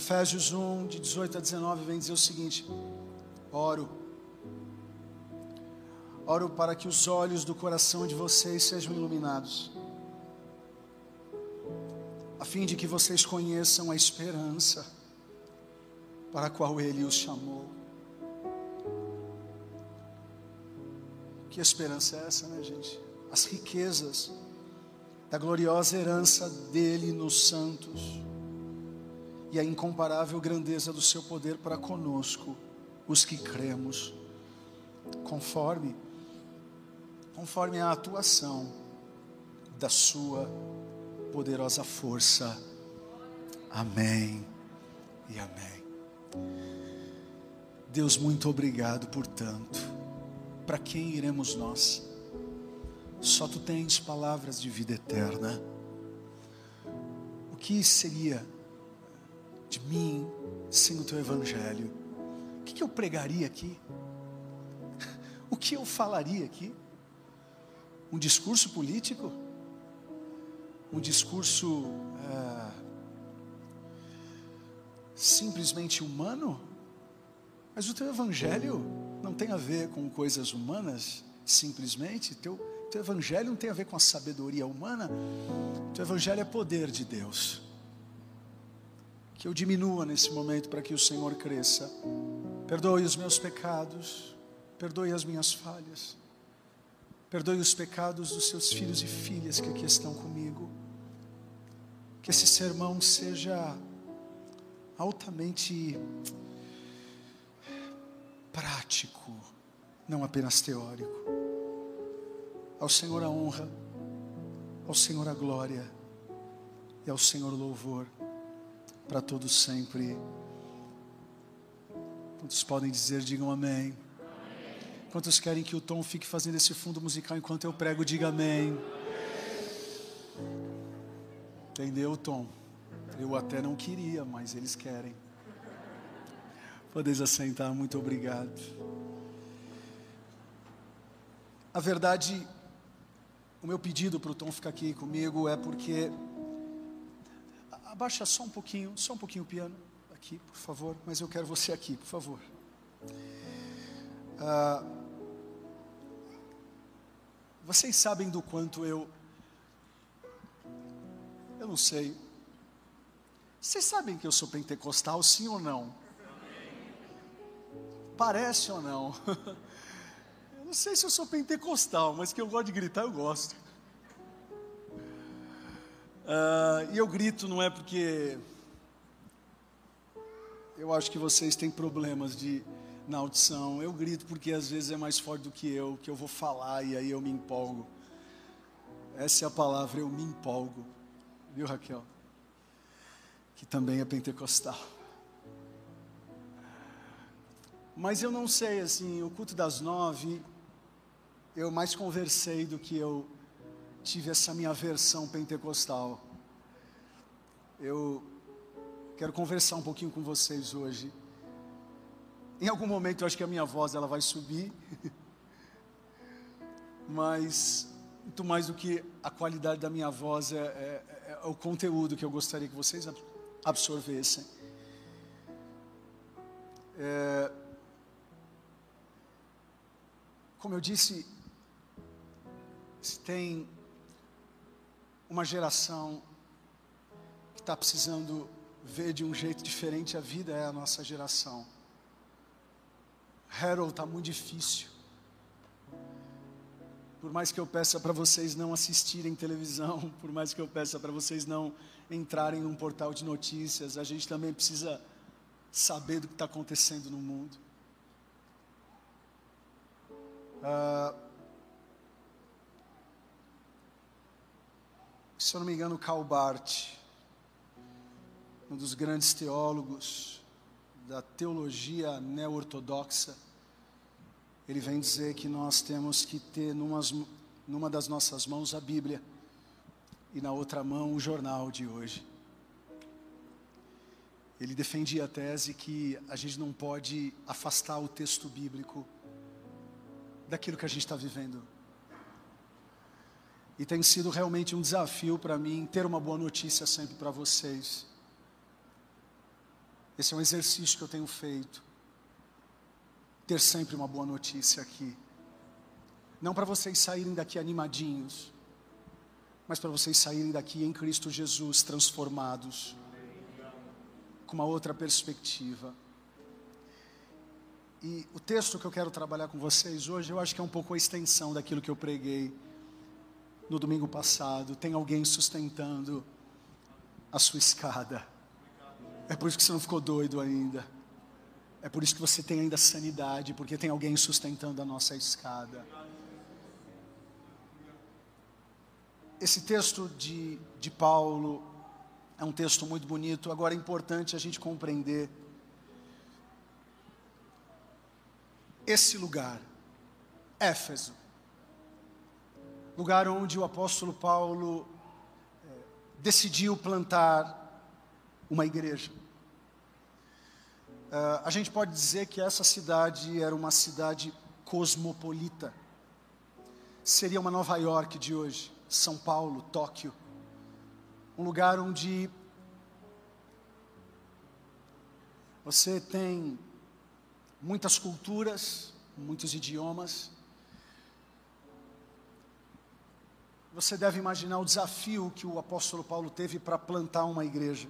Efésios 1, de 18 a 19, vem dizer o seguinte: Oro. Oro para que os olhos do coração de vocês sejam iluminados, a fim de que vocês conheçam a esperança para a qual Ele os chamou. Que esperança é essa, né, gente? As riquezas da gloriosa herança dele nos santos e a incomparável grandeza do seu poder para conosco, os que cremos, conforme conforme a atuação da sua poderosa força. Amém e amém. Deus, muito obrigado por tanto. Para quem iremos nós? Só tu tens palavras de vida eterna. O que seria de mim sem o teu evangelho? O que, eu pregaria aqui? O que eu falaria aqui? Um discurso político? Um discurso é, simplesmente humano? Mas o teu evangelho não tem a ver com coisas humanas, simplesmente. Teu, teu evangelho não tem a ver com a sabedoria humana. Teu evangelho é poder de Deus que eu diminua nesse momento para que o Senhor cresça. Perdoe os meus pecados, perdoe as minhas falhas, perdoe os pecados dos seus filhos e filhas que aqui estão comigo. Que esse sermão seja altamente prático, não apenas teórico. Ao Senhor a honra, ao Senhor a glória e ao Senhor o louvor para todos sempre. Quantos podem dizer, digam amém. Quantos querem que o Tom fique fazendo esse fundo musical enquanto eu prego, diga amém. Entendeu, Tom? Eu até não queria, mas eles querem. Podeis assentar, muito obrigado. A verdade, o meu pedido para o Tom ficar aqui comigo é porque abaixa só um pouquinho, só um pouquinho o piano aqui, por favor. Mas eu quero você aqui, por favor. Ah, vocês sabem do quanto eu. Eu não sei. Vocês sabem que eu sou pentecostal, sim ou não? Parece ou não? Eu não sei se eu sou pentecostal, mas que eu gosto de gritar, eu gosto. Uh, e eu grito não é porque eu acho que vocês têm problemas de na audição. Eu grito porque às vezes é mais forte do que eu, que eu vou falar e aí eu me empolgo. Essa é a palavra, eu me empolgo. Viu, Raquel? Que também é pentecostal. Mas eu não sei, assim, o culto das nove, eu mais conversei do que eu tive essa minha versão pentecostal. Eu quero conversar um pouquinho com vocês hoje. Em algum momento eu acho que a minha voz ela vai subir, mas muito mais do que a qualidade da minha voz é, é, é o conteúdo que eu gostaria que vocês absorvessem. É, como eu disse, se tem uma geração que está precisando ver de um jeito diferente a vida é a nossa geração. Harold está muito difícil. Por mais que eu peça para vocês não assistirem televisão, por mais que eu peça para vocês não entrarem num portal de notícias, a gente também precisa saber do que está acontecendo no mundo. Uh, se eu não me engano, Calbart, um dos grandes teólogos da teologia neo-ortodoxa, ele vem dizer que nós temos que ter numas, numa das nossas mãos a Bíblia e na outra mão o jornal de hoje. Ele defendia a tese que a gente não pode afastar o texto bíblico daquilo que a gente está vivendo e tem sido realmente um desafio para mim ter uma boa notícia sempre para vocês. Esse é um exercício que eu tenho feito. Ter sempre uma boa notícia aqui. Não para vocês saírem daqui animadinhos, mas para vocês saírem daqui em Cristo Jesus transformados, com uma outra perspectiva. E o texto que eu quero trabalhar com vocês hoje, eu acho que é um pouco a extensão daquilo que eu preguei no domingo passado. Tem alguém sustentando a sua escada. É por isso que você não ficou doido ainda. É por isso que você tem ainda sanidade, porque tem alguém sustentando a nossa escada. Esse texto de, de Paulo é um texto muito bonito, agora é importante a gente compreender esse lugar, Éfeso, lugar onde o apóstolo Paulo é, decidiu plantar uma igreja. Uh, a gente pode dizer que essa cidade era uma cidade cosmopolita. Seria uma Nova York de hoje, São Paulo, Tóquio. Um lugar onde você tem muitas culturas, muitos idiomas. Você deve imaginar o desafio que o apóstolo Paulo teve para plantar uma igreja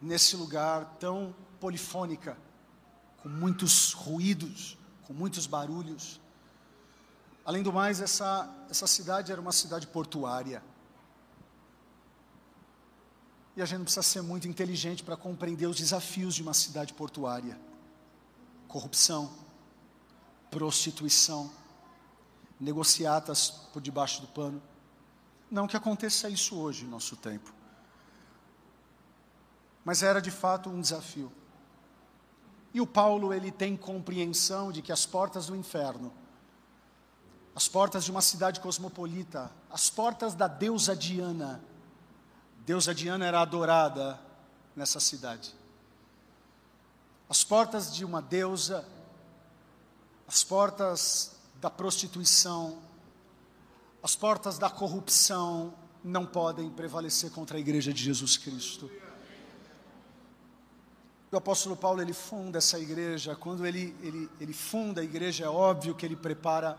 nesse lugar tão polifônica, com muitos ruídos, com muitos barulhos. Além do mais, essa, essa cidade era uma cidade portuária. E a gente não precisa ser muito inteligente para compreender os desafios de uma cidade portuária: corrupção, prostituição, negociatas por debaixo do pano. Não que aconteça isso hoje, no nosso tempo. Mas era de fato um desafio. E o Paulo, ele tem compreensão de que as portas do inferno, as portas de uma cidade cosmopolita, as portas da deusa Diana, deusa Diana era adorada nessa cidade. As portas de uma deusa, as portas da prostituição, as portas da corrupção não podem prevalecer contra a igreja de Jesus Cristo. O apóstolo Paulo ele funda essa igreja, quando ele, ele, ele funda a igreja, é óbvio que ele prepara,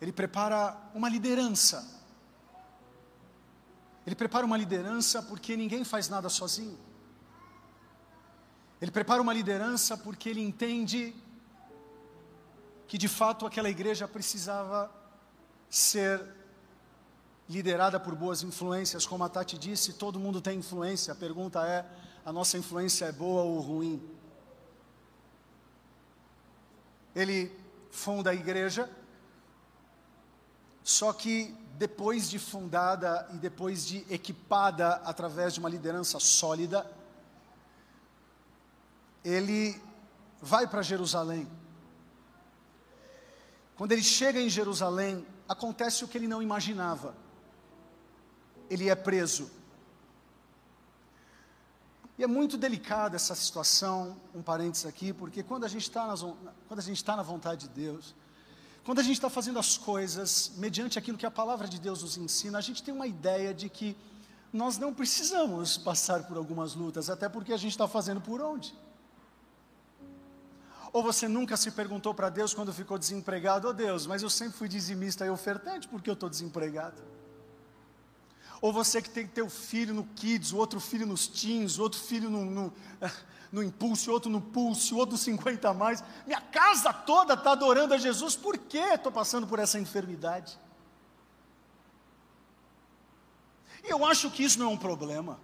ele prepara uma liderança ele prepara uma liderança porque ninguém faz nada sozinho. Ele prepara uma liderança porque ele entende que de fato aquela igreja precisava ser liderada por boas influências, como a Tati disse, todo mundo tem influência. A pergunta é: a nossa influência é boa ou ruim? Ele funda a igreja, só que depois de fundada e depois de equipada através de uma liderança sólida, ele vai para Jerusalém. Quando ele chega em Jerusalém, acontece o que ele não imaginava. Ele é preso. E é muito delicada essa situação, um parênteses aqui, porque quando a gente está tá na vontade de Deus, quando a gente está fazendo as coisas mediante aquilo que a palavra de Deus nos ensina, a gente tem uma ideia de que nós não precisamos passar por algumas lutas, até porque a gente está fazendo por onde? Ou você nunca se perguntou para Deus quando ficou desempregado, oh Deus, mas eu sempre fui dizimista e ofertante, porque eu estou desempregado? Ou você que tem teu filho no kids, o outro filho nos teens, o outro filho no, no no impulso, outro no pulso, outro 50 a mais. Minha casa toda está adorando a Jesus, por que estou passando por essa enfermidade? E eu acho que isso não é um problema.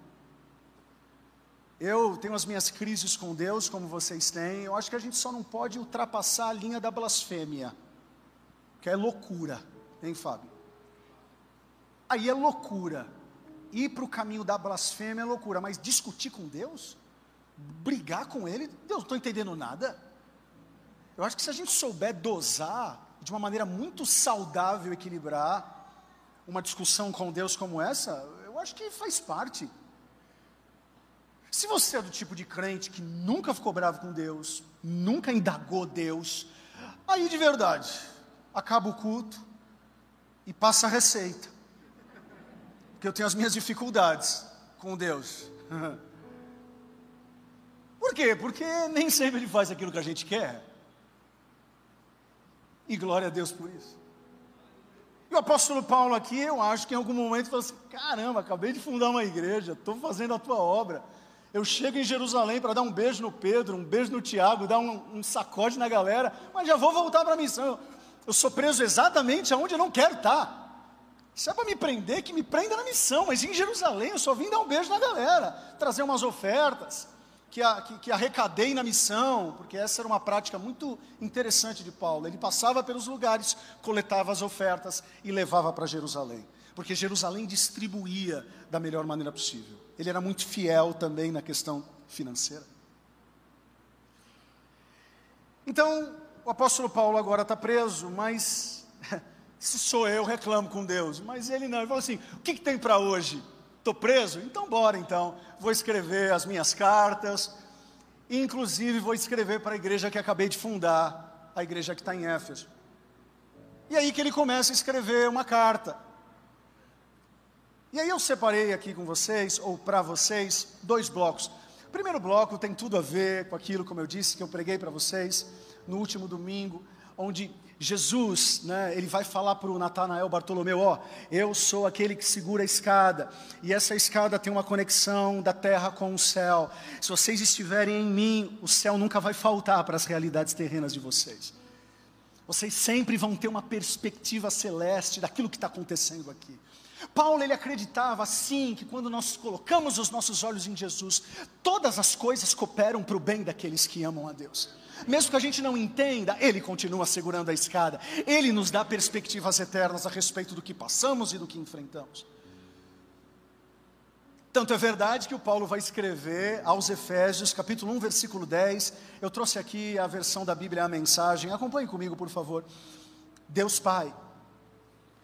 Eu tenho as minhas crises com Deus, como vocês têm. Eu acho que a gente só não pode ultrapassar a linha da blasfêmia, que é loucura, hein, Fábio? Aí é loucura. Ir para o caminho da blasfêmia é loucura, mas discutir com Deus? brigar com ele, Deus, não estou entendendo nada. Eu acho que se a gente souber dosar de uma maneira muito saudável, equilibrar uma discussão com Deus como essa, eu acho que faz parte. Se você é do tipo de crente que nunca ficou bravo com Deus, nunca indagou Deus, aí de verdade, acaba o culto e passa a receita. Porque eu tenho as minhas dificuldades com Deus. Por quê? Porque nem sempre ele faz aquilo que a gente quer. E glória a Deus por isso. E o apóstolo Paulo aqui, eu acho que em algum momento falou assim: caramba, acabei de fundar uma igreja, estou fazendo a tua obra. Eu chego em Jerusalém para dar um beijo no Pedro, um beijo no Tiago, dar um, um sacode na galera, mas já vou voltar para a missão. Eu sou preso exatamente aonde eu não quero estar. Se é para me prender, que me prenda na missão, mas em Jerusalém eu só vim dar um beijo na galera, trazer umas ofertas, que, a, que, que arrecadei na missão, porque essa era uma prática muito interessante de Paulo. Ele passava pelos lugares, coletava as ofertas e levava para Jerusalém, porque Jerusalém distribuía da melhor maneira possível. Ele era muito fiel também na questão financeira. Então, o apóstolo Paulo agora está preso, mas se sou eu, reclamo com Deus. Mas ele não, ele falou assim: o que, que tem para hoje? Estou preso? Então, bora então. Vou escrever as minhas cartas, inclusive vou escrever para a igreja que acabei de fundar, a igreja que está em Éfeso. E aí que ele começa a escrever uma carta. E aí eu separei aqui com vocês, ou para vocês, dois blocos. O primeiro bloco tem tudo a ver com aquilo, como eu disse, que eu preguei para vocês no último domingo, onde Jesus, né, ele vai falar para o Natanael Bartolomeu: Ó, eu sou aquele que segura a escada, e essa escada tem uma conexão da terra com o céu. Se vocês estiverem em mim, o céu nunca vai faltar para as realidades terrenas de vocês. Vocês sempre vão ter uma perspectiva celeste daquilo que está acontecendo aqui. Paulo ele acreditava sim que quando nós colocamos os nossos olhos em Jesus, todas as coisas cooperam para o bem daqueles que amam a Deus. Mesmo que a gente não entenda, Ele continua segurando a escada, Ele nos dá perspectivas eternas a respeito do que passamos e do que enfrentamos. Tanto é verdade que o Paulo vai escrever aos Efésios, capítulo 1, versículo 10. Eu trouxe aqui a versão da Bíblia, a mensagem. Acompanhe comigo, por favor. Deus Pai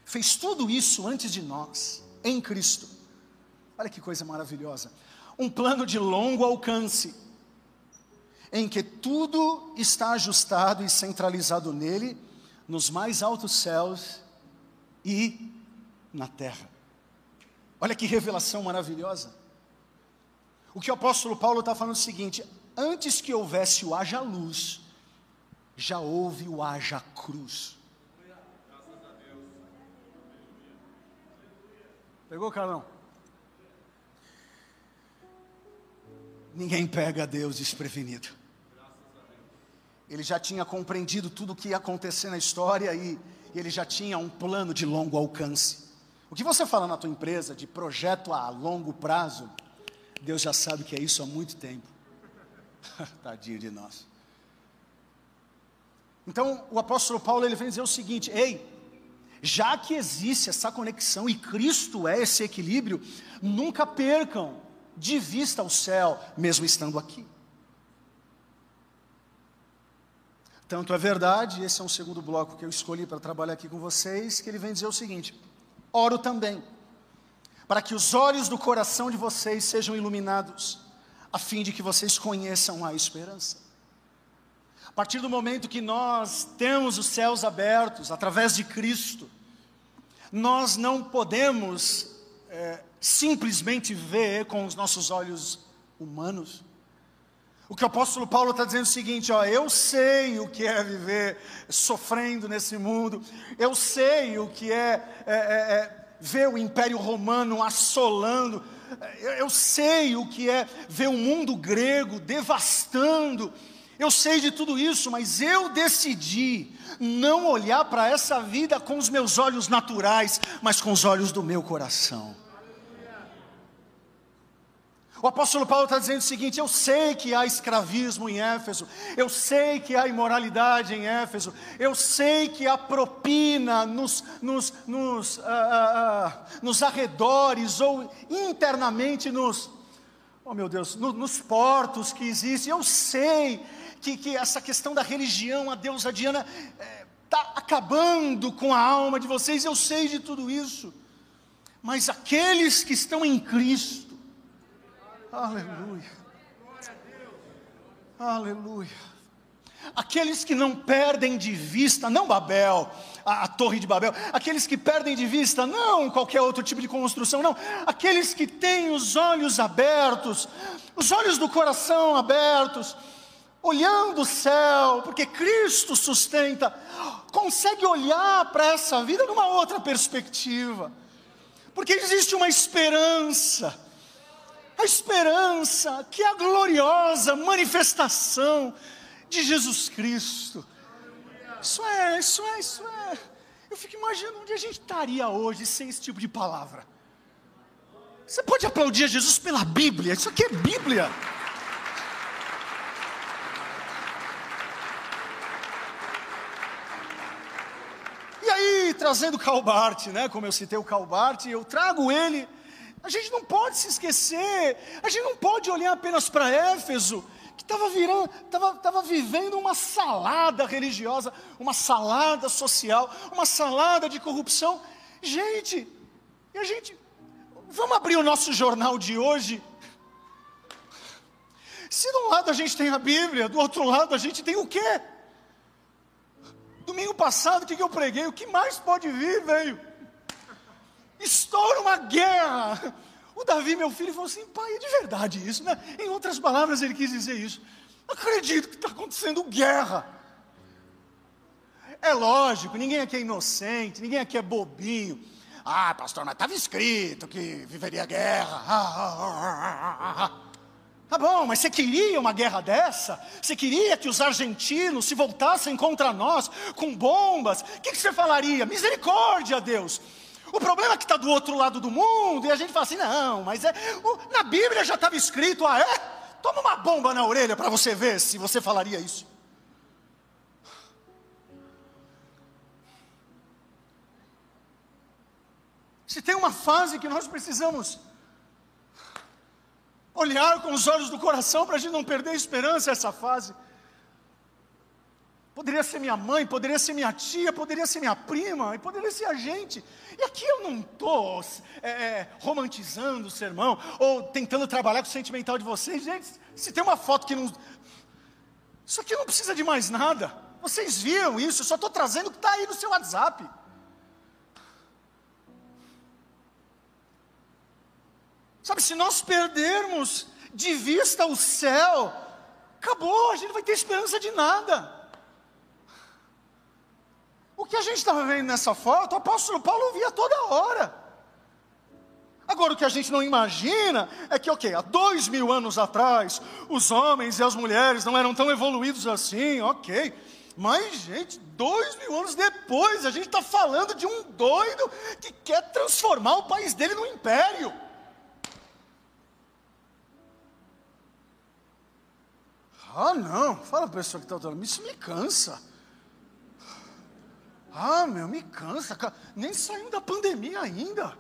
fez tudo isso antes de nós, em Cristo. Olha que coisa maravilhosa. Um plano de longo alcance, em que tudo está ajustado e centralizado nele, nos mais altos céus e na terra. Olha que revelação maravilhosa. O que o apóstolo Paulo está falando é o seguinte: antes que houvesse o haja luz, já houve o haja cruz. Pegou, Carlão? Ninguém pega Deus desprevenido. Ele já tinha compreendido tudo o que ia acontecer na história e, ele já tinha um plano de longo alcance. O que você fala na tua empresa de projeto a longo prazo, Deus já sabe que é isso há muito tempo. Tadinho de nós. Então, o apóstolo Paulo ele vem dizer o seguinte: ei, já que existe essa conexão e Cristo é esse equilíbrio, nunca percam de vista o céu, mesmo estando aqui. Tanto é verdade, esse é um segundo bloco que eu escolhi para trabalhar aqui com vocês, que ele vem dizer o seguinte: oro também, para que os olhos do coração de vocês sejam iluminados, a fim de que vocês conheçam a esperança a partir do momento que nós temos os céus abertos através de Cristo, nós não podemos é, simplesmente ver com os nossos olhos humanos. O que o apóstolo Paulo está dizendo é o seguinte: ó, eu sei o que é viver sofrendo nesse mundo, eu sei o que é, é, é, é ver o Império Romano assolando, eu, eu sei o que é ver o mundo grego devastando, eu sei de tudo isso, mas eu decidi não olhar para essa vida com os meus olhos naturais, mas com os olhos do meu coração. O apóstolo Paulo está dizendo o seguinte: eu sei que há escravismo em Éfeso, eu sei que há imoralidade em Éfeso, eu sei que há propina nos, nos, nos, uh, uh, nos arredores ou internamente nos, oh meu Deus, no, nos portos que existem, eu sei que, que essa questão da religião, a deusa Diana, está é, tá acabando com a alma de vocês, eu sei de tudo isso. Mas aqueles que estão em Cristo, aleluia, aleluia. Aqueles que não perdem de vista, não Babel, a, a, Torre de Babel, aqueles que perdem de vista, não qualquer outro tipo de construção, não, aqueles que têm os olhos abertos, os olhos do coração abertos, olhando o céu, porque Cristo sustenta, consegue olhar para essa vida numa outra perspectiva, porque existe uma esperança, a esperança que é a gloriosa manifestação de Jesus Cristo. Isso é, isso é, isso é. Eu fico imaginando onde a gente estaria hoje sem esse tipo de palavra. Você pode aplaudir a Jesus pela Bíblia, isso aqui é Bíblia. E aí, trazendo Calbart, né? Como eu citei o Calbart, eu trago ele. A gente não pode se esquecer, a gente não pode olhar apenas para Éfeso que estava virando, estava, estava vivendo uma salada religiosa, uma salada social, uma salada de corrupção. Gente, e a gente, vamos abrir o nosso jornal de hoje. Se de um lado a gente tem a Bíblia, do outro lado a gente tem o quê? Domingo passado, o que, eu preguei? O que mais pode vir, velho? Estoura uma guerra o Davi, meu filho, falou assim: pai, é de verdade isso, né? Em outras palavras, ele quis dizer isso. Acredito que está acontecendo guerra. É lógico, ninguém aqui é inocente, ninguém aqui é bobinho. Ah, pastor, mas estava escrito que viveria guerra. Ah, ah, ah, tá bom, mas você queria uma guerra dessa? Você queria que os argentinos se voltassem contra nós com bombas? O que, que você falaria? Misericórdia, Deus. O problema é que está do outro lado do mundo e a gente fala assim: não, mas é, o, na Bíblia já estava escrito, ah, é? Toma uma bomba na orelha para você ver se você falaria isso. Se tem uma fase que nós precisamos olhar com os olhos do coração para a gente não perder a esperança, essa fase. Poderia ser minha mãe, poderia ser minha tia, poderia ser minha prima, e poderia ser a gente. E aqui eu não estou é, é, romantizando o sermão, ou tentando trabalhar com o sentimental de vocês. Gente, se tem uma foto que não. Isso aqui não precisa de mais nada. Vocês viram isso, eu só estou trazendo o que está aí no seu WhatsApp. Sabe, se nós perdermos de vista o céu, acabou, a gente não vai ter esperança de nada. O que a gente estava vendo nessa foto, o apóstolo Paulo via toda hora. Agora, o que a gente não imagina é que, ok, há dois mil anos atrás, os homens e as mulheres não eram tão evoluídos assim, ok. Mas, gente, dois mil anos depois, a gente está falando de um doido que quer transformar o país dele num império. Ah, não, fala a pessoa que está falando, isso me cansa. Ah, meu, me cansa, nem saímos da pandemia ainda.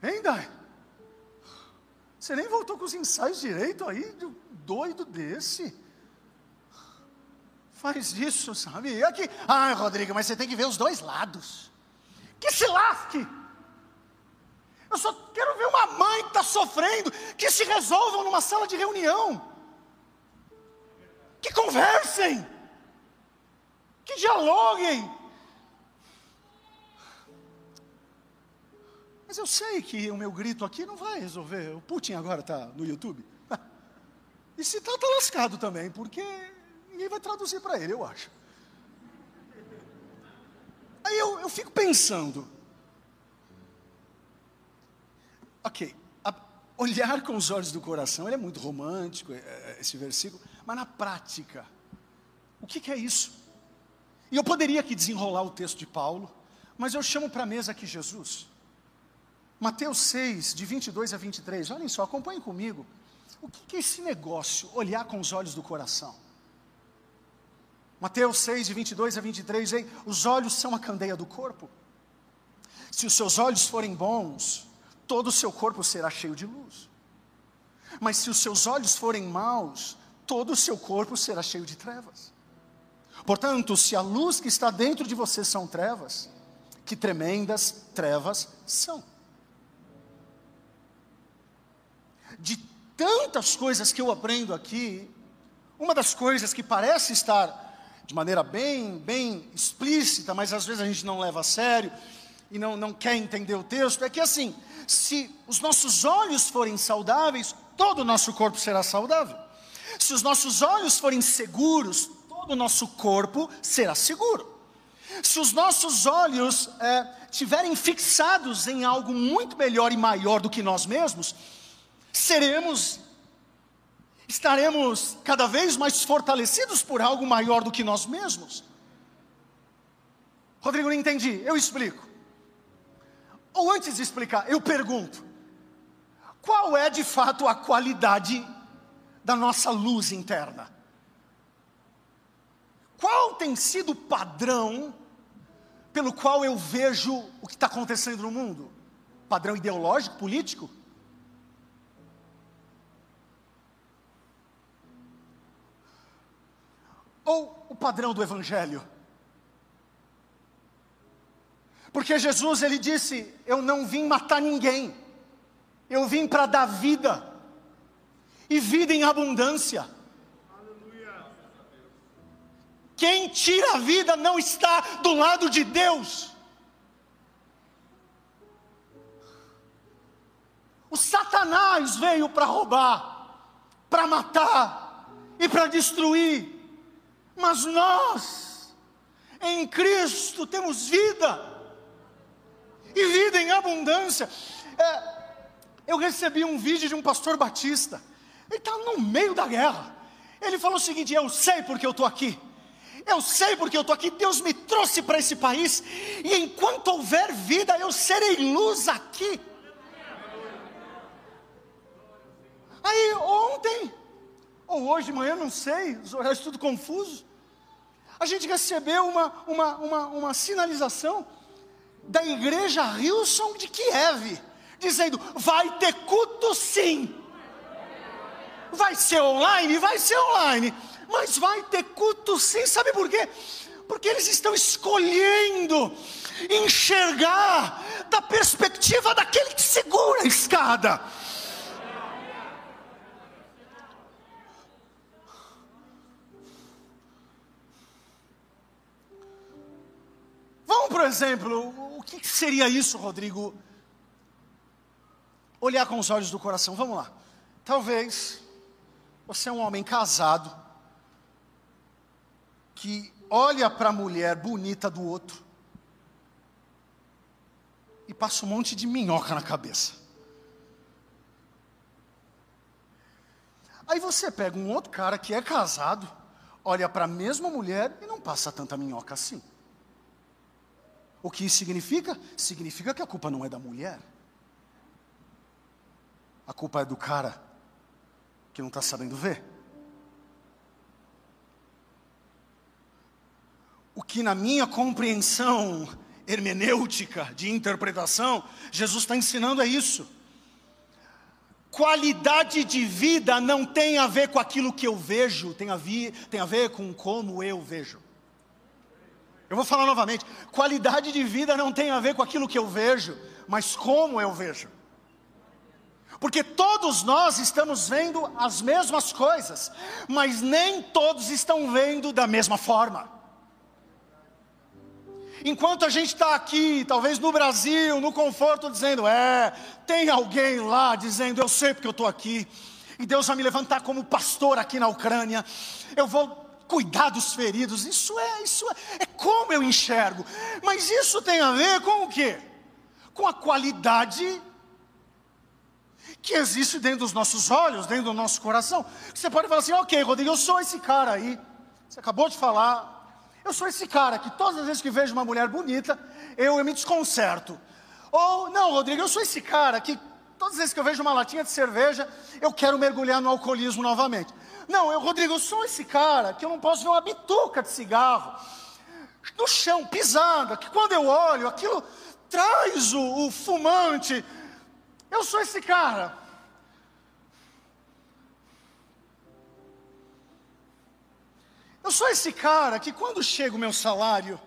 Ainda? Você nem voltou com os ensaios direito aí, doido desse. Faz isso, sabe? E aqui, ah, Rodrigo, mas você tem que ver os dois lados. Que se lasque. Eu só quero ver uma mãe que está sofrendo, que se resolvam numa sala de reunião. Que conversem que dialoguem. Mas eu sei que o meu grito aqui não vai resolver. O Putin agora está no YouTube. E se está, está lascado também, porque ninguém vai traduzir para ele, eu acho. Aí eu, eu fico pensando. Ok, a, olhar com os olhos do coração, ele é muito romântico, é, é, esse versículo, mas na prática, o que, que é isso? E eu poderia aqui desenrolar o texto de Paulo, mas eu chamo para a mesa aqui Jesus. Mateus 6, de 22 a 23, olhem só, acompanhem comigo. O que é esse negócio, olhar com os olhos do coração? Mateus 6, de 22 a 23, hein? os olhos são a candeia do corpo. Se os seus olhos forem bons, todo o seu corpo será cheio de luz. Mas se os seus olhos forem maus, todo o seu corpo será cheio de trevas. Portanto, se a luz que está dentro de você são trevas, que tremendas trevas são. De tantas coisas que eu aprendo aqui, uma das coisas que parece estar de maneira bem, bem explícita, mas às vezes a gente não leva a sério e não, não quer entender o texto, é que assim, se os nossos olhos forem saudáveis, todo o nosso corpo será saudável. Se os nossos olhos forem seguros, todo o nosso corpo será seguro. Se os nossos olhos é, tiverem fixados em algo muito melhor e maior do que nós mesmos, seremos, estaremos cada vez mais fortalecidos por algo maior do que nós mesmos. Rodrigo, não entendi, eu explico. Ou antes de explicar, eu pergunto: qual é de fato a qualidade da nossa luz interna? Qual tem sido o padrão pelo qual eu vejo o que está acontecendo no mundo? Padrão ideológico, político? Ou o padrão do Evangelho? Porque Jesus ele disse: Eu não vim matar ninguém, eu vim para dar vida, e vida em abundância. Quem tira a vida não está do lado de Deus. O Satanás veio para roubar, para matar e para destruir, mas nós, em Cristo, temos vida, e vida em abundância. É, eu recebi um vídeo de um pastor batista, ele está no meio da guerra. Ele falou o seguinte: Eu sei porque eu estou aqui. Eu sei porque eu estou aqui. Deus me trouxe para esse país. E enquanto houver vida, eu serei luz aqui. Aí ontem, ou hoje de manhã, não sei, os horários tudo confuso. A gente recebeu uma, uma, uma, uma sinalização da igreja Hilson de Kiev, dizendo: vai ter culto sim. Vai ser online? Vai ser online. Mas vai ter culto sim, sabe por quê? Porque eles estão escolhendo enxergar da perspectiva daquele que segura a escada. Vamos, por exemplo, o que seria isso, Rodrigo? Olhar com os olhos do coração. Vamos lá. Talvez você é um homem casado que olha para a mulher bonita do outro e passa um monte de minhoca na cabeça. Aí você pega um outro cara que é casado, olha para a mesma mulher e não passa tanta minhoca assim. O que isso significa? Significa que a culpa não é da mulher. A culpa é do cara que não está sabendo ver. O que na minha compreensão hermenêutica, de interpretação, Jesus está ensinando é isso. Qualidade de vida não tem a ver com aquilo que eu vejo, tem a, ver, tem a ver com como eu vejo. Eu vou falar novamente: qualidade de vida não tem a ver com aquilo que eu vejo, mas como eu vejo. Porque todos nós estamos vendo as mesmas coisas, mas nem todos estão vendo da mesma forma. Enquanto a gente está aqui, talvez no Brasil, no conforto, dizendo: é, tem alguém lá dizendo, eu sei porque eu estou aqui, e Deus vai me levantar como pastor aqui na Ucrânia, eu vou cuidar dos feridos, isso é, isso é, é como eu enxergo. Mas isso tem a ver com o quê? Com a qualidade que existe dentro dos nossos olhos, dentro do nosso coração. Você pode falar assim, ok, Rodrigo, eu sou esse cara aí. Você acabou de falar. Eu sou esse cara que todas as vezes que vejo uma mulher bonita, eu, eu me desconcerto. Ou, não, Rodrigo, eu sou esse cara que todas as vezes que eu vejo uma latinha de cerveja, eu quero mergulhar no alcoolismo novamente. Não, eu, Rodrigo, eu sou esse cara que eu não posso ver uma bituca de cigarro no chão, pisada, que quando eu olho, aquilo traz o, o fumante. Eu sou esse cara. Eu sou esse cara que quando chega o meu salário,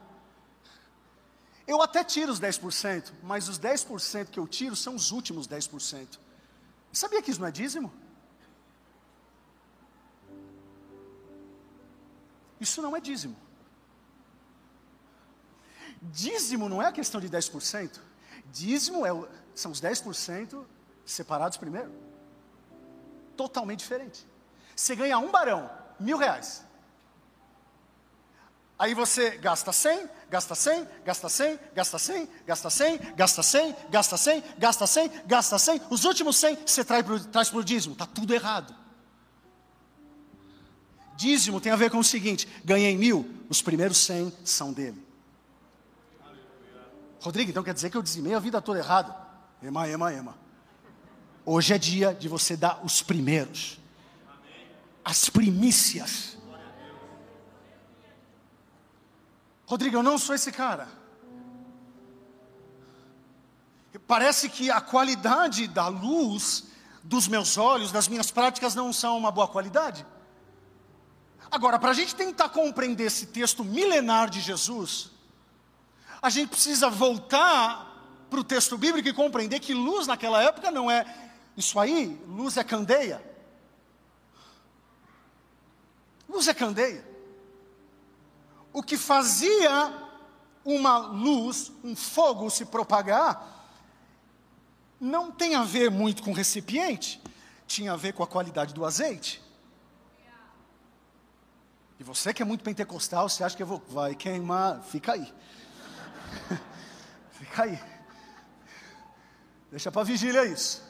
eu até tiro os 10%, mas os 10% que eu tiro são os últimos 10%. Sabia que isso não é dízimo? Isso não é dízimo. Dízimo não é a questão de 10%. Dízimo é, são os 10% separados primeiro. Totalmente diferente. Você ganha um barão, mil reais. Aí você gasta 100, gasta 100, gasta 100, gasta 100, gasta 100, gasta 100, gasta 100, gasta 100, gasta 100. Os últimos 100 você traz para o dízimo. Está tudo errado. Dízimo tem a ver com o seguinte: ganhei mil, os primeiros 100 são dele. Rodrigo, então quer dizer que eu dizimei a vida toda errado? Ema, ema, ema. Hoje é dia de você dar os primeiros, as primícias. Rodrigo, eu não sou esse cara. Parece que a qualidade da luz dos meus olhos, das minhas práticas, não são uma boa qualidade. Agora, para a gente tentar compreender esse texto milenar de Jesus, a gente precisa voltar para o texto bíblico e compreender que luz naquela época não é isso aí, luz é candeia. Luz é candeia. O que fazia uma luz, um fogo se propagar, não tem a ver muito com o recipiente, tinha a ver com a qualidade do azeite. E você que é muito pentecostal, você acha que eu vou, vai queimar, fica aí. fica aí. Deixa para vigília isso.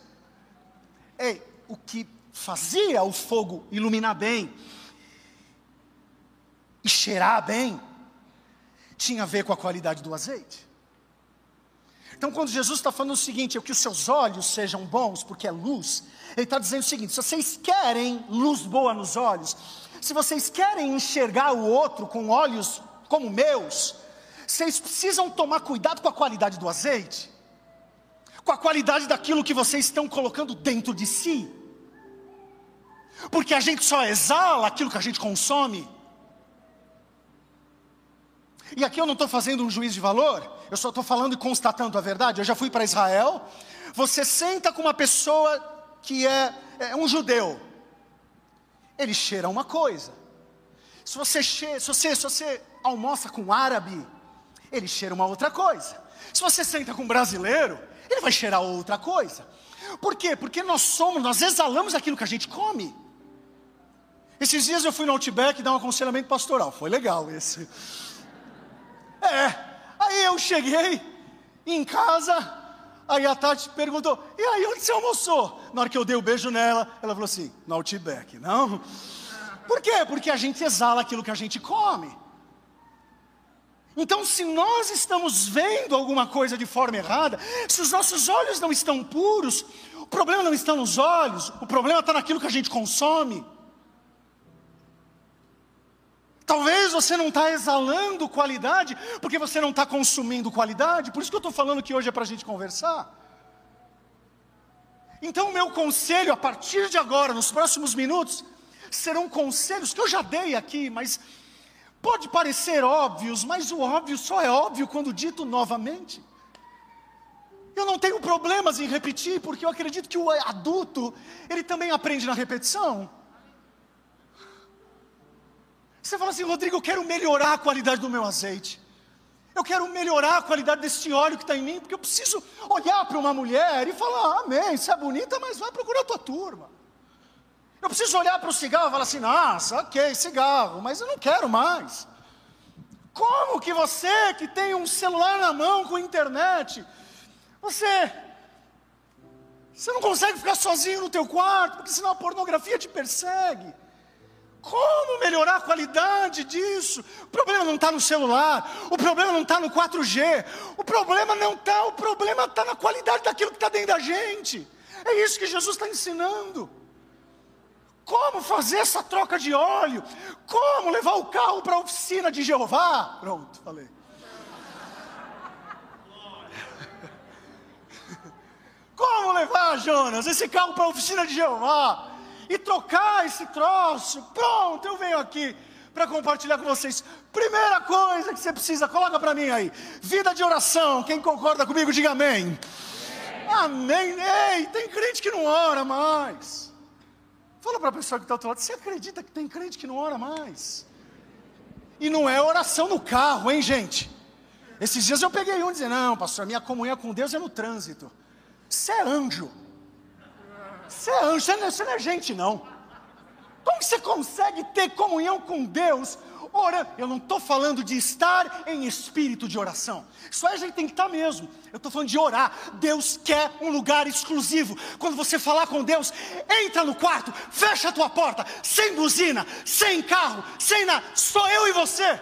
Ei, o que fazia o fogo iluminar bem e cheirar bem tinha a ver com a qualidade do azeite. Então, quando Jesus está falando o seguinte, é que os seus olhos sejam bons, porque é luz, ele está dizendo o seguinte: se vocês querem luz boa nos olhos, se vocês querem enxergar o outro com olhos como meus, vocês precisam tomar cuidado com a qualidade do azeite, com a qualidade daquilo que vocês estão colocando dentro de si, porque a gente só exala aquilo que a gente consome. E aqui eu não estou fazendo um juízo de valor, eu só estou falando e constatando a verdade. Eu já fui para Israel. Você senta com uma pessoa que é, é um judeu, ele cheira uma coisa. Se você, cheira, se, você, se você almoça com um árabe, ele cheira uma outra coisa. Se você senta com um brasileiro, ele vai cheirar outra coisa. Por quê? Porque nós somos, nós exalamos aquilo que a gente come. Esses dias eu fui no Outback dar um aconselhamento pastoral, foi legal esse. É, aí eu cheguei em casa, aí a Tati perguntou: E aí, onde você almoçou? Na hora que eu dei o um beijo nela, ela falou assim: No Outback, não? Por quê? Porque a gente exala aquilo que a gente come. Então, se nós estamos vendo alguma coisa de forma errada, se os nossos olhos não estão puros, o problema não está nos olhos, o problema está naquilo que a gente consome. Talvez você não está exalando qualidade, porque você não está consumindo qualidade, por isso que eu estou falando que hoje é para a gente conversar. Então, o meu conselho, a partir de agora, nos próximos minutos, serão conselhos que eu já dei aqui, mas Pode parecer óbvios, mas o óbvio só é óbvio quando dito novamente. Eu não tenho problemas em repetir, porque eu acredito que o adulto, ele também aprende na repetição. Você fala assim, Rodrigo, eu quero melhorar a qualidade do meu azeite. Eu quero melhorar a qualidade desse óleo que está em mim, porque eu preciso olhar para uma mulher e falar, amém, você é bonita, mas vai procurar a tua turma. Eu preciso olhar para o cigarro e falar assim: nossa, ok, cigarro, mas eu não quero mais. Como que você que tem um celular na mão com internet, você você não consegue ficar sozinho no teu quarto, porque senão a pornografia te persegue. Como melhorar a qualidade disso? O problema não está no celular, o problema não está no 4G, o problema não está, o problema está na qualidade daquilo que está dentro da gente. É isso que Jesus está ensinando. Como fazer essa troca de óleo? Como levar o carro para a oficina de Jeová? Pronto, falei. Como levar, Jonas, esse carro para a oficina de Jeová? E trocar esse troço? Pronto, eu venho aqui para compartilhar com vocês. Primeira coisa que você precisa, coloca para mim aí: vida de oração. Quem concorda comigo, diga amém. Amém. Ei, tem crente que não ora mais. Fala para a pessoa que está ao outro lado, você acredita que tem crente que não ora mais? E não é oração no carro, hein, gente? Esses dias eu peguei um dizendo: Não, pastor, minha comunhão com Deus é no trânsito. Você é anjo. Você é anjo, você não, você não é gente, não. Como você consegue ter comunhão com Deus orando? Eu não estou falando de estar em espírito de oração. Aí a gente tem que estar mesmo. Eu estou falando de orar. Deus quer um lugar exclusivo. Quando você falar com Deus, entra no quarto, fecha a tua porta, sem buzina, sem carro, sem nada. Sou eu e você.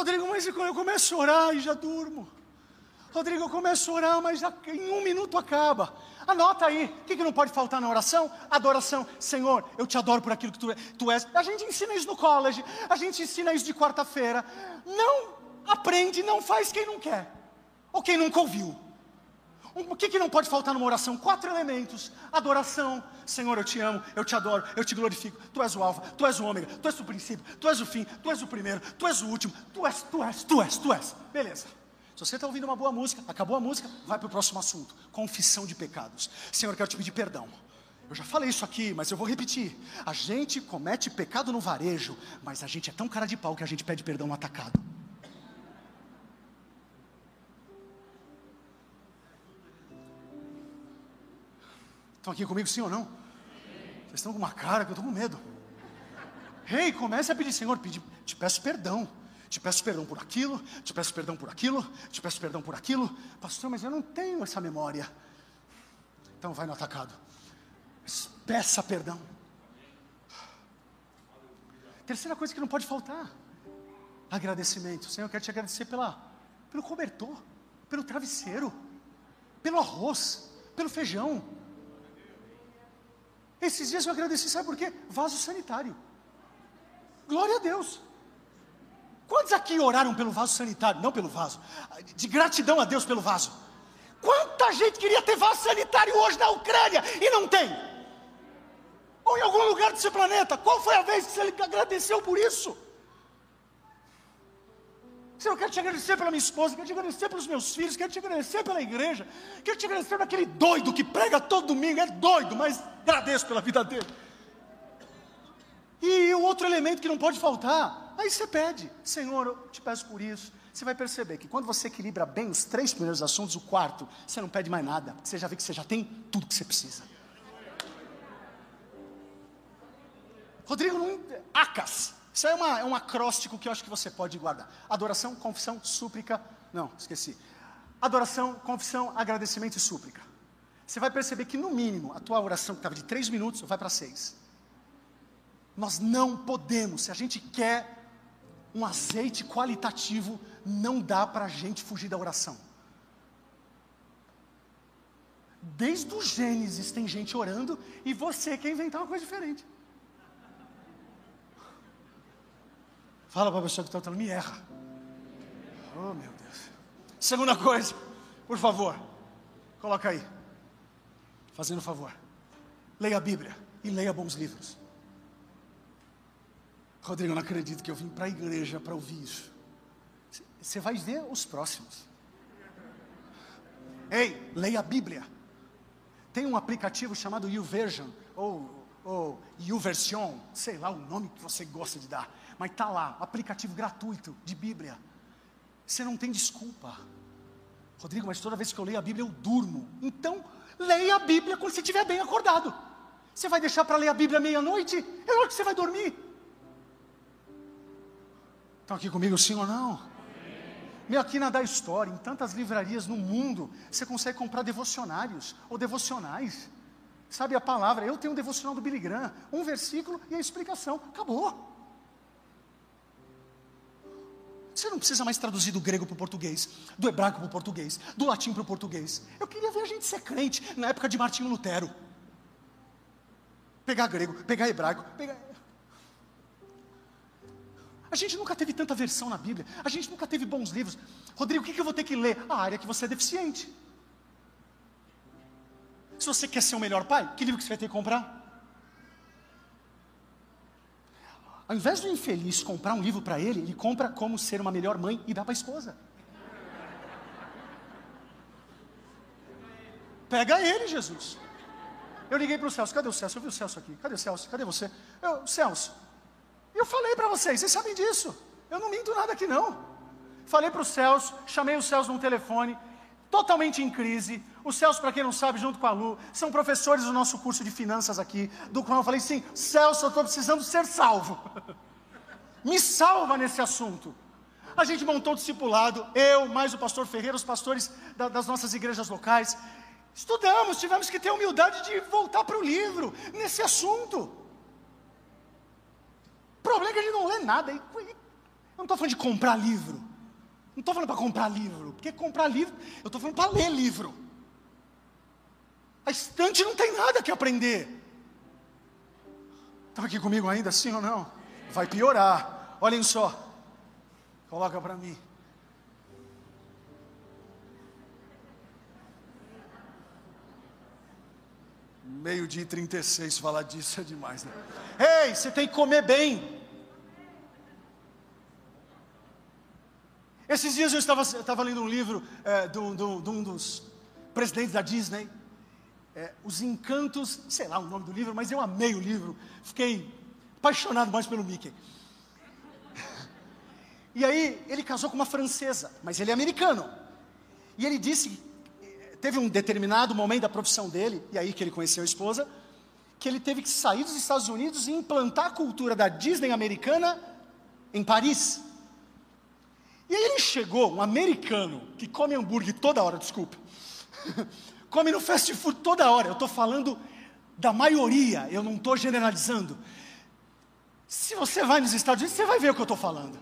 Rodrigo, mas eu começo a orar e já durmo. Rodrigo, eu começo a orar, mas já, em um minuto acaba. Anota aí, o que, que, não pode faltar na oração? Adoração. Senhor, eu te adoro por aquilo que tu, tu és. A gente ensina isso no college, a gente ensina isso de quarta-feira. Não aprende, não faz quem não quer, ou quem nunca ouviu. O que, que não pode faltar numa oração? Quatro elementos: adoração, Senhor, eu te amo, eu te adoro, eu te glorifico. Tu és o Alfa, tu és o Ômega, tu és o princípio, tu és o fim, tu és o primeiro, tu és o último, tu és, tu és, tu és, tu és. Beleza. Se você está ouvindo uma boa música, acabou a música, vai para o próximo assunto: confissão de pecados. Senhor, eu quero te pedir perdão. Eu já falei isso aqui, mas eu vou repetir. A gente comete pecado no varejo, mas a gente é tão cara de pau que a gente pede perdão atacado. Estão aqui comigo, sim ou não? Vocês estão com uma cara que eu estou com medo. Rei, hey, comece a pedir, Senhor, pedi, te peço perdão. Te peço perdão por aquilo, te peço perdão por aquilo, te peço perdão por aquilo. Pastor, mas eu não tenho essa memória. Então vai no atacado. Peça perdão. Terceira coisa que não pode faltar: agradecimento. Senhor, eu quero te agradecer pela, pelo cobertor, pelo travesseiro, pelo arroz, pelo feijão, esses dias eu agradeci, sabe por quê? Vaso sanitário. Glória a Deus. Quantos aqui oraram pelo vaso sanitário? Não pelo vaso. De gratidão a Deus pelo vaso. Quanta gente queria ter vaso sanitário hoje na Ucrânia e não tem? Ou em algum lugar desse planeta? Qual foi a vez que você agradeceu por isso? Senhor, eu quero te agradecer pela minha esposa, quero te agradecer pelos meus filhos, quero te agradecer pela igreja, quero te agradecer por aquele doido que prega todo domingo, é doido, mas agradeço pela vida dele. E o outro elemento que não pode faltar, aí você pede, Senhor, eu te peço por isso. Você vai perceber que quando você equilibra bem os três primeiros assuntos, o quarto, você não pede mais nada, você já vê que você já tem tudo que você precisa. Rodrigo não. Acas. Isso é, uma, é um acróstico que eu acho que você pode guardar. Adoração, confissão, súplica. Não, esqueci. Adoração, confissão, agradecimento e súplica. Você vai perceber que, no mínimo, a tua oração que estava de três minutos vai para seis. Nós não podemos, se a gente quer um azeite qualitativo, não dá para a gente fugir da oração. Desde o Gênesis tem gente orando e você quer inventar uma coisa diferente. Fala para a pessoa que está falando, me erra. Oh, meu Deus. Segunda coisa, por favor, coloca aí. Fazendo favor. Leia a Bíblia e leia bons livros. Rodrigo, eu não acredito que eu vim para a igreja para ouvir isso. Você vai ver os próximos. Ei, leia a Bíblia. Tem um aplicativo chamado YouVersion, ou, ou YouVersion, sei lá o nome que você gosta de dar mas está lá, aplicativo gratuito de Bíblia. Você não tem desculpa. Rodrigo, mas toda vez que eu leio a Bíblia eu durmo. Então, leia a Bíblia quando você estiver bem acordado. Você vai deixar para ler a Bíblia meia-noite? É hora que você vai dormir. Estão aqui comigo sim ou não? Meu, aqui na Da História, em tantas livrarias no mundo, você consegue comprar devocionários ou devocionais. Sabe a palavra? Eu tenho um devocional do Billy Graham, um versículo e a explicação. Acabou. Você não precisa mais traduzir do grego para o português, do hebraico para o português, do latim para o português. Eu queria ver a gente ser crente na época de Martinho Lutero. Pegar grego, pegar hebraico, pegar. A gente nunca teve tanta versão na Bíblia, a gente nunca teve bons livros. Rodrigo, o que eu vou ter que ler? A área que você é deficiente. Se você quer ser o melhor pai, que livro que você vai ter que comprar? Ao invés do infeliz comprar um livro para ele, ele compra como ser uma melhor mãe e dá para a esposa. Pega ele, Jesus. Eu liguei para o Celso, cadê o Celso? Eu vi o Celso aqui, cadê o Celso? Cadê você? Eu, Celso, eu falei para vocês, vocês sabem disso. Eu não minto nada aqui não. Falei para o Celso, chamei o Celso no telefone, totalmente em crise. O Celso, para quem não sabe, junto com a Lu, são professores do nosso curso de finanças aqui, do qual eu falei, sim, Celso, eu estou precisando ser salvo. Me salva nesse assunto. A gente montou o discipulado, eu, mais o pastor Ferreira, os pastores da, das nossas igrejas locais. Estudamos, tivemos que ter humildade de voltar para o livro, nesse assunto. O problema é que a gente não lê nada. Eu não estou falando de comprar livro. Não estou falando para comprar livro. Porque comprar livro, eu estou falando para ler livro. A estante não tem nada que aprender. Estão aqui comigo ainda, sim ou não? Vai piorar. Olhem só. Coloca para mim. Meio-dia e 36, falar disso é demais, né? Ei, você tem que comer bem. Esses dias eu estava, estava lendo um livro é, de, um, de, um, dos presidentes da Disney, é, Os Encantos, sei lá o nome do livro, mas eu amei o livro, fiquei apaixonado mais pelo Mickey. E aí ele casou com uma francesa, mas ele é americano. E ele disse, teve um determinado momento da profissão dele, e aí que ele conheceu a esposa, que ele teve que sair dos Estados Unidos e implantar a cultura da Disney americana em Paris. E aí ele chegou, um americano, que come hambúrguer toda hora, desculpa, come no fast food toda hora, eu estou falando da maioria, eu não estou generalizando. Se você vai nos Estados Unidos, você vai ver o que eu estou falando.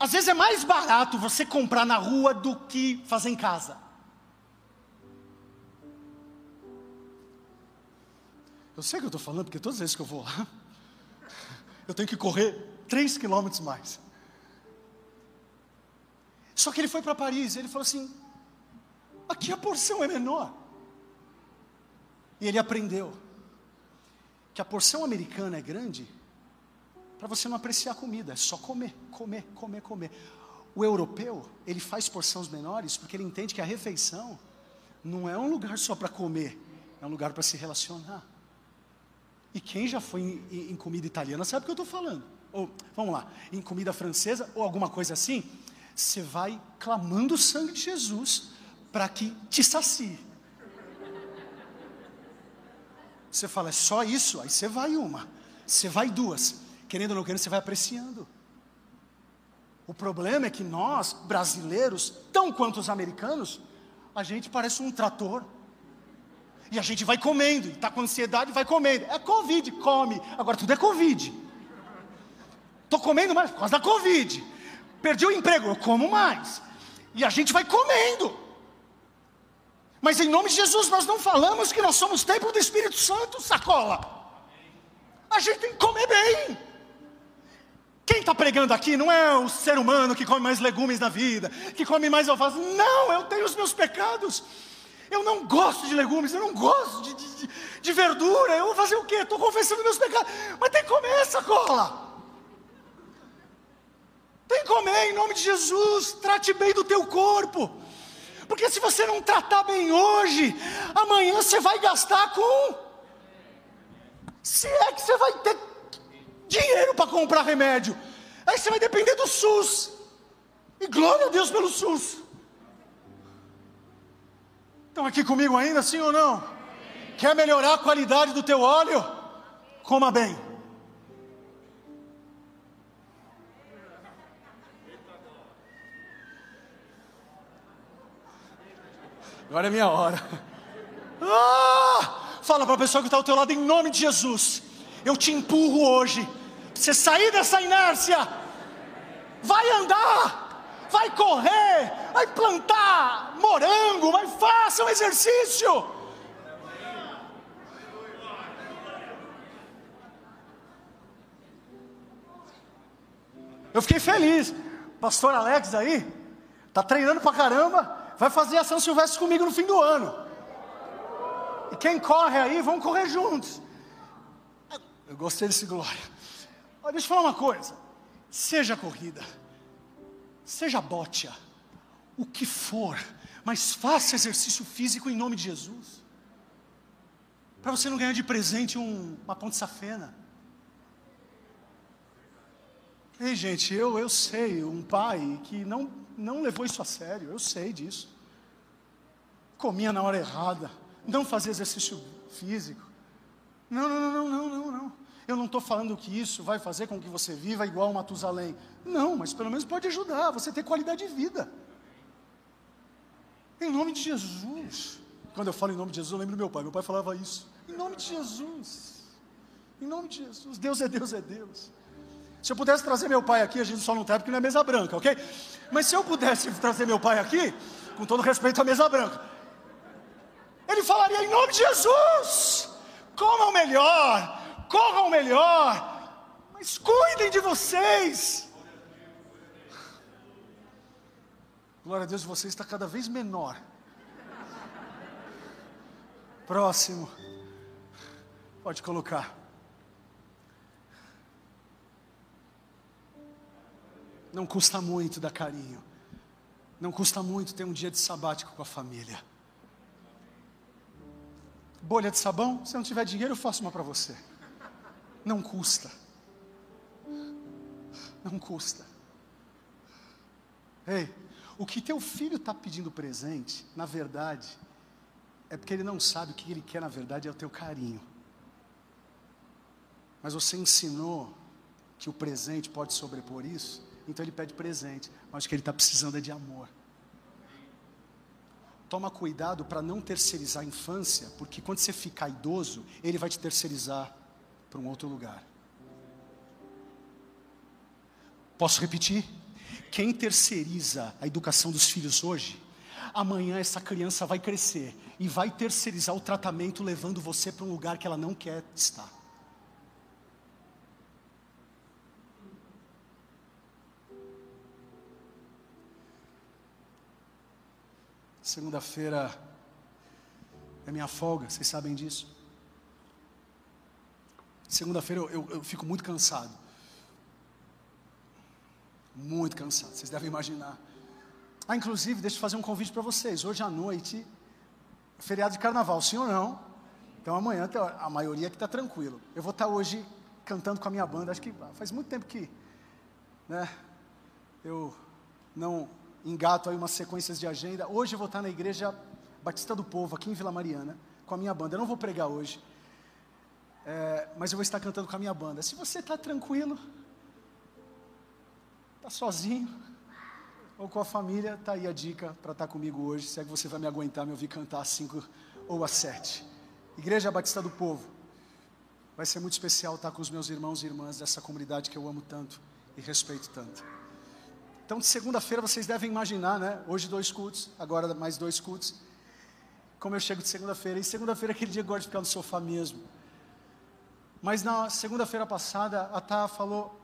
Às vezes é mais barato você comprar na rua do que fazer em casa. Eu sei o que eu estou falando, porque todas as vezes que eu vou lá, eu tenho que correr 3 quilômetros mais. Só que ele foi para Paris, ele falou assim: aqui a porção é menor. E ele aprendeu que a porção americana é grande para você não apreciar a comida, é só comer, comer, comer, comer. O europeu, ele faz porções menores porque ele entende que a refeição não é um lugar só para comer, é um lugar para se relacionar. E quem já foi em, em, em comida italiana sabe o que eu estou falando. Ou, vamos lá, em comida francesa ou alguma coisa assim, você vai clamando o sangue de Jesus para que te sacie. Você fala, é só isso? Aí você vai uma, você vai duas querendo ou não querendo, você vai apreciando. O problema é que nós, brasileiros, tão quanto os americanos, a gente parece um trator. E a gente vai comendo, está com ansiedade, vai comendo. É Covid, come. Agora tudo é Covid. Estou comendo mais por causa da Covid. Perdi o emprego, eu como mais. E a gente vai comendo. Mas em nome de Jesus, nós não falamos que nós somos templo do Espírito Santo, sacola. A gente tem que comer bem. Quem está pregando aqui não é o ser humano que come mais legumes na vida, que come mais alface. Não, eu tenho os meus pecados. Eu não gosto de legumes, eu não gosto de, de, de verdura. Eu vou fazer o quê? Estou confessando meus pecados. Mas tem que comer essa cola. Tem que comer em nome de Jesus. Trate bem do teu corpo. Porque se você não tratar bem hoje, amanhã você vai gastar com. Se é que você vai ter dinheiro para comprar remédio. Aí você vai depender do SUS. E glória a Deus pelo SUS. Estão aqui comigo ainda, sim ou não? Quer melhorar a qualidade do teu óleo? Coma bem. Agora é minha hora. Ah! Fala para a pessoa que está ao teu lado em nome de Jesus. Eu te empurro hoje você sair dessa inércia, vai andar, vai correr, vai plantar morango, vai faça um exercício. Eu fiquei feliz. Pastor Alex aí, tá treinando pra caramba, vai fazer a São Silvestre comigo no fim do ano. E quem corre aí, vão correr juntos. Eu gostei desse glória. Olha, deixa eu falar uma coisa. Seja corrida, seja botia, o que for, Mas faça exercício físico em nome de Jesus. Para você não ganhar de presente um, uma ponte safena. Ei, gente, eu, eu sei, um pai que não, não levou isso a sério, eu sei disso. Comia na hora errada, não fazia exercício físico. Não, não, não, não, não, não. Eu não estou falando que isso vai fazer com que você viva igual Matusalém. Não, mas pelo menos pode ajudar você ter qualidade de vida. Em nome de Jesus. Quando eu falo em nome de Jesus, eu lembro do meu pai. Meu pai falava isso. Em nome de Jesus. Em nome de Jesus. Deus é Deus, é Deus. Se eu pudesse trazer meu pai aqui, a gente só não tem porque não é mesa branca, ok? Mas se eu pudesse trazer meu pai aqui, com todo respeito à mesa branca, ele falaria em nome de Jesus. Comam melhor, corram melhor, mas cuidem de vocês. Glória a Deus, você está cada vez menor. Próximo. Pode colocar. Não custa muito dar carinho. Não custa muito ter um dia de sabático com a família. Bolha de sabão, se não tiver dinheiro, eu faço uma para você. Não custa. Não custa. Ei, o que teu filho está pedindo presente, na verdade, é porque ele não sabe o que ele quer, na verdade, é o teu carinho. Mas você ensinou que o presente pode sobrepor isso, então ele pede presente, mas o que ele está precisando é de amor. Toma cuidado para não terceirizar a infância, porque quando você ficar idoso, ele vai te terceirizar para um outro lugar. Posso repetir? Quem terceiriza a educação dos filhos hoje, amanhã essa criança vai crescer e vai terceirizar o tratamento, levando você para um lugar que ela não quer estar. Segunda-feira é minha folga, vocês sabem disso. Segunda-feira eu, eu, eu, fico muito cansado. Muito cansado, vocês devem imaginar. Ah, inclusive, deixa eu fazer um convite para vocês. Hoje à noite, feriado de carnaval, sim ou não? Então amanhã a maioria que está tranquilo. Eu vou estar tá hoje cantando com a minha banda. Acho que faz muito tempo que né, eu não engato aí umas sequências de agenda. Hoje eu vou estar na igreja Batista do Povo, aqui em Vila Mariana, com a minha banda. Eu não vou pregar hoje, é, mas eu vou estar cantando com a minha banda. Se você está tranquilo, está sozinho, ou com a família, está aí a dica para estar tá comigo hoje. Se é que você vai me aguentar me ouvir cantar às 5 ou às 7. Igreja Batista do Povo. Vai ser muito especial estar com os meus irmãos e irmãs dessa comunidade que eu amo tanto e respeito tanto. Então, de segunda-feira vocês devem imaginar, né? Hoje dois cultos, agora mais dois cultos. Como eu chego de segunda-feira. E segunda-feira é aquele dia eu gosto de ficar no sofá mesmo. Mas na segunda-feira passada, a Tá falou: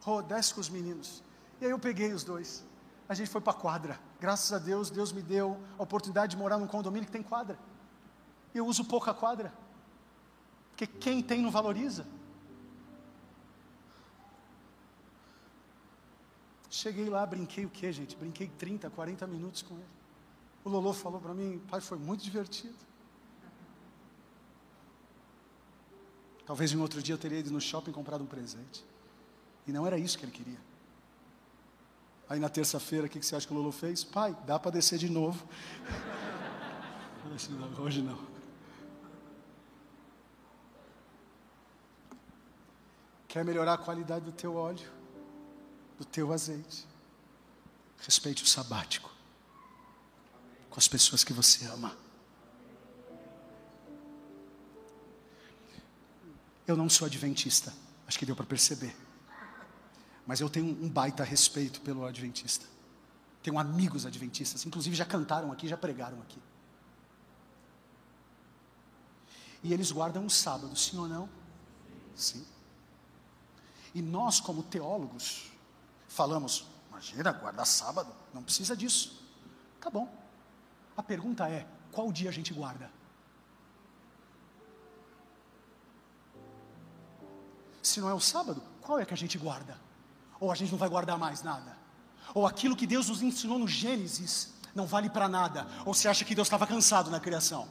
Rô, oh, desce com os meninos. E aí eu peguei os dois. A gente foi para a quadra. Graças a Deus, Deus me deu a oportunidade de morar num condomínio que tem quadra. Eu uso pouca quadra. Porque quem tem não valoriza. Cheguei lá, brinquei o quê, gente? Brinquei 30, 40 minutos com ele. O Lolo falou para mim, pai, foi muito divertido. Talvez em outro dia eu teria ido no shopping comprado um presente. E não era isso que ele queria. Aí na terça-feira, o que, que você acha que o Lolo fez? Pai, dá para descer de novo. Hoje não. Quer melhorar a qualidade do teu óleo? Do teu azeite. Respeite o sabático com as pessoas que você ama. Eu não sou adventista, acho que deu para perceber. Mas eu tenho um baita respeito pelo adventista. Tenho amigos adventistas, inclusive já cantaram aqui, já pregaram aqui. E eles guardam o sábado, sim ou não? Sim. E nós, como teólogos, falamos, imagina, guardar sábado, não precisa disso. Tá bom. A pergunta é: qual dia a gente guarda? Se não é o sábado, qual é que a gente guarda? Ou a gente não vai guardar mais nada? Ou aquilo que Deus nos ensinou no Gênesis, não vale para nada? Ou você acha que Deus estava cansado na criação?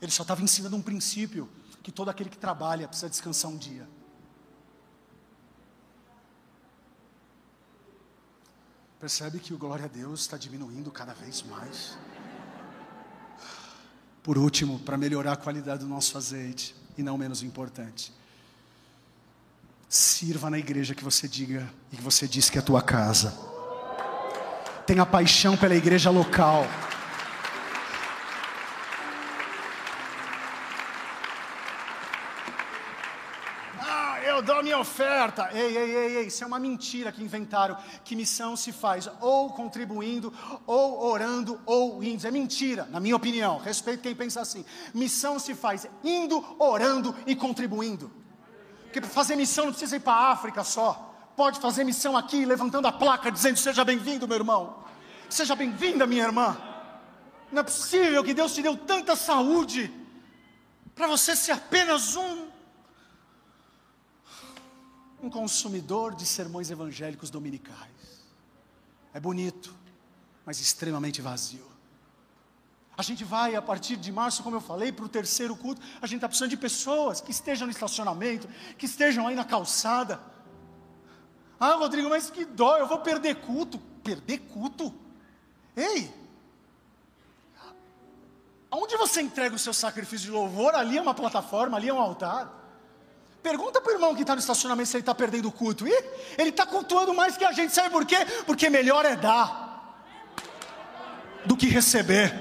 Ele só estava ensinando um princípio: que todo aquele que trabalha precisa descansar um dia. Percebe que o glória a Deus está diminuindo cada vez mais. Por último, para melhorar a qualidade do nosso azeite, e não menos importante, sirva na igreja que você diga e que você diz que é a tua casa. Tenha paixão pela igreja local. Oferta. Ei, ei, ei, ei, isso é uma mentira que inventaram. Que missão se faz ou contribuindo, ou orando, ou indo. É mentira, na minha opinião. Respeito quem pensa assim. Missão se faz indo, orando e contribuindo. Porque para fazer missão não precisa ir para a África só. Pode fazer missão aqui, levantando a placa, dizendo: Seja bem-vindo, meu irmão. Seja bem-vinda, minha irmã. Não é possível que Deus te deu tanta saúde para você ser apenas um um consumidor de sermões evangélicos dominicais. É bonito, mas extremamente vazio. A gente vai a partir de março, como eu falei, para o terceiro culto. A gente está precisando de pessoas que estejam no estacionamento, que estejam aí na calçada. Ah, Rodrigo, mas que dó, eu vou perder culto. Perder culto? Ei! Aonde você entrega o seu sacrifício de louvor? Ali é uma plataforma, ali é um altar. Pergunta para o irmão que está no estacionamento se ele está perdendo o culto. Ih, ele está cultuando mais que a gente, sabe por quê? Porque melhor é dar do que receber.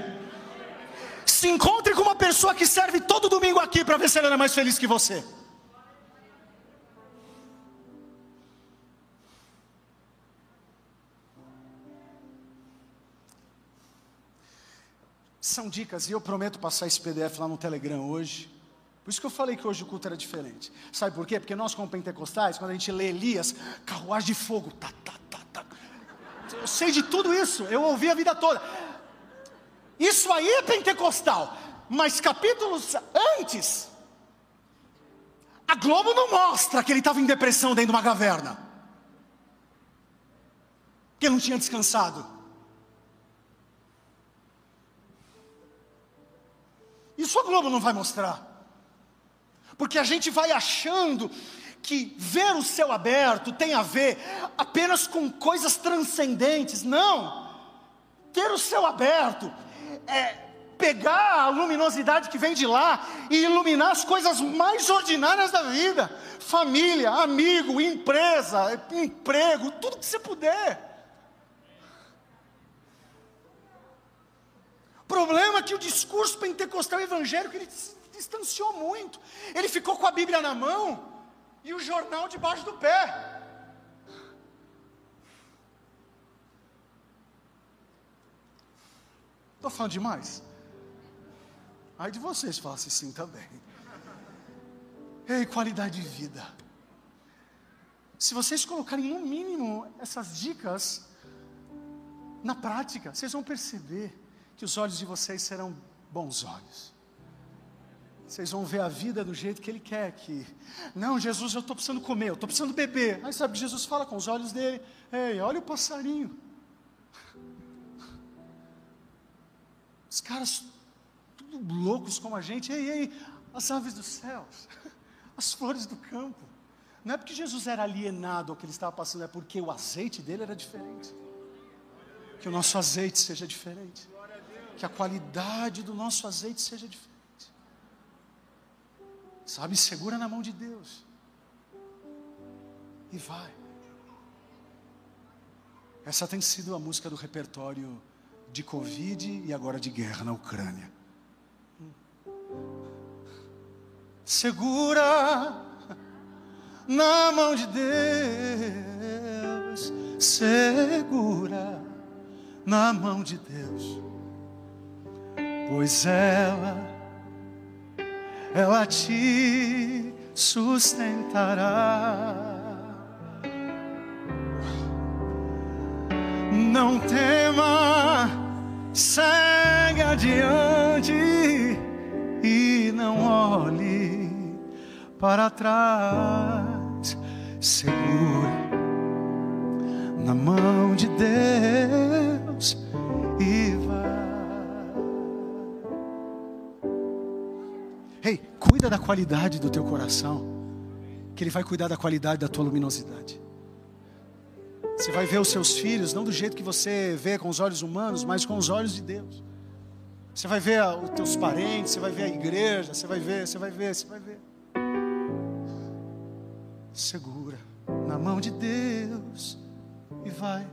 Se encontre com uma pessoa que serve todo domingo aqui para ver se ela é mais feliz que você. São dicas, e eu prometo passar esse PDF lá no Telegram hoje. Por isso que eu falei que hoje o culto era diferente. Sabe por quê? Porque nós, como pentecostais, quando a gente lê Elias, carruagem de fogo, tá, tá, tá, tá. Eu sei de tudo isso, eu ouvi a vida toda. Isso aí é pentecostal. Mas capítulos antes, a Globo não mostra que ele estava em depressão dentro de uma caverna. Que ele não tinha descansado. Isso a Globo não vai mostrar porque a gente vai achando que ver o céu aberto tem a ver apenas com coisas transcendentes. Não! Ter o céu aberto é pegar a luminosidade que vem de lá e iluminar as coisas mais ordinárias da vida: família, amigo, empresa, emprego, tudo que você puder. O problema é que o discurso pentecostal evangélico ele distanciou muito. Ele ficou com a Bíblia na mão e o jornal debaixo do pé. Estou falando demais? Aí de vocês falassem sim também. Ei, qualidade de vida. Se vocês colocarem no mínimo essas dicas na prática, vocês vão perceber que os olhos de vocês serão bons olhos. Vocês vão ver a vida do jeito que Ele quer que. Não, Jesus, eu estou precisando comer, eu estou precisando beber. Aí sabe, Jesus fala com os olhos dele: Ei, olha o passarinho. Os caras, tudo loucos como a gente. Ei, ei, as aves dos céus, as flores do campo. Não é porque Jesus era alienado ao que ele estava passando, é porque o azeite dele era diferente. Que o nosso azeite seja diferente. Que a qualidade do nosso azeite seja diferente. Sabe, segura na mão de Deus. E vai. Essa tem sido a música do repertório de Covid e agora de guerra na Ucrânia. Segura na mão de Deus, segura na mão de Deus, pois ela ela te sustentará. Não tema, segue adiante e não olhe para trás. Segura na mão de Deus cuida da qualidade do teu coração, que Ele vai cuidar da qualidade da tua luminosidade. Você vai ver os seus filhos não do jeito que você vê com os olhos humanos, mas com os olhos de Deus. Você vai ver os teus parentes, você vai ver a igreja, você vai ver, você vai ver, você vai ver. Segura na mão de Deus e vai.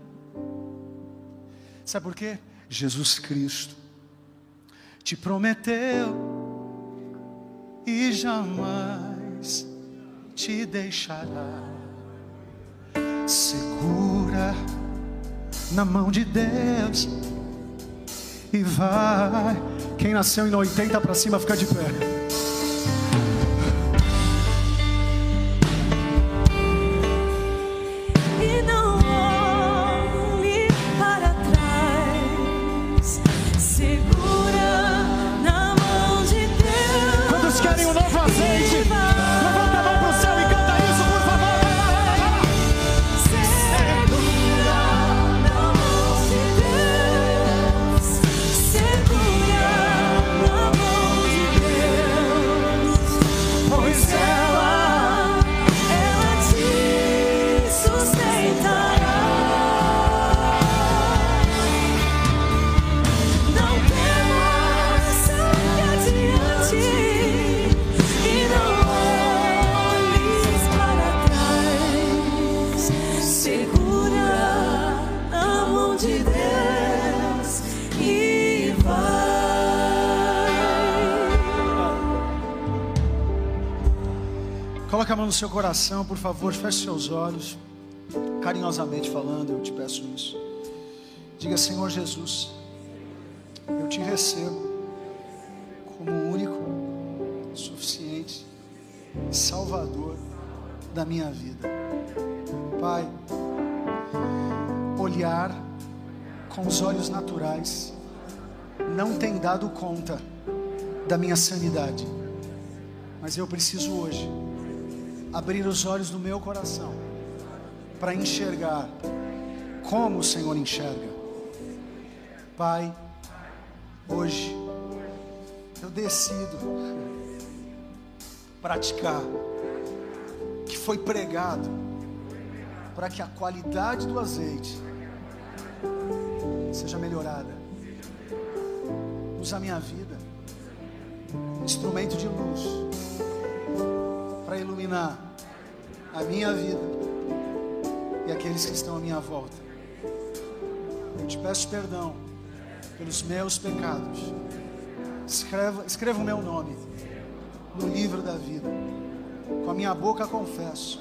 Sabe por quê? Jesus Cristo te prometeu e jamais te deixará. Segura na mão de Deus e vai. Quem nasceu em 80 para cima fica de pé. Por favor, feche seus olhos, carinhosamente falando, eu te peço isso. Diga, Senhor Jesus, eu te recebo como único, suficiente, Salvador da minha vida. Pai, olhar com os olhos naturais não tem dado conta da minha sanidade, mas eu preciso hoje abrir os olhos do meu coração para enxergar como o Senhor enxerga. Pai, hoje eu decido praticar o que foi pregado para que a qualidade do azeite seja melhorada. Usa a minha vida, instrumento de luz para iluminar a minha vida e aqueles que estão à minha volta. Eu te peço perdão pelos meus pecados. Escreva, escreva o meu nome no livro da vida. Com a minha boca confesso,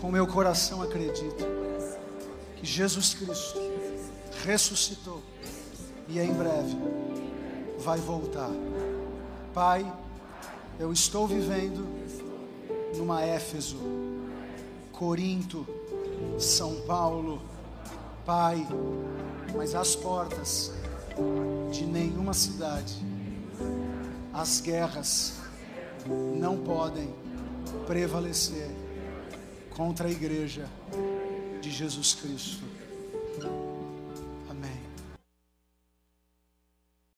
com o meu coração acredito que Jesus Cristo ressuscitou e em breve vai voltar. Pai, eu estou vivendo numa Éfeso, Corinto, São Paulo, Pai, mas as portas de nenhuma cidade, as guerras não podem prevalecer contra a igreja de Jesus Cristo.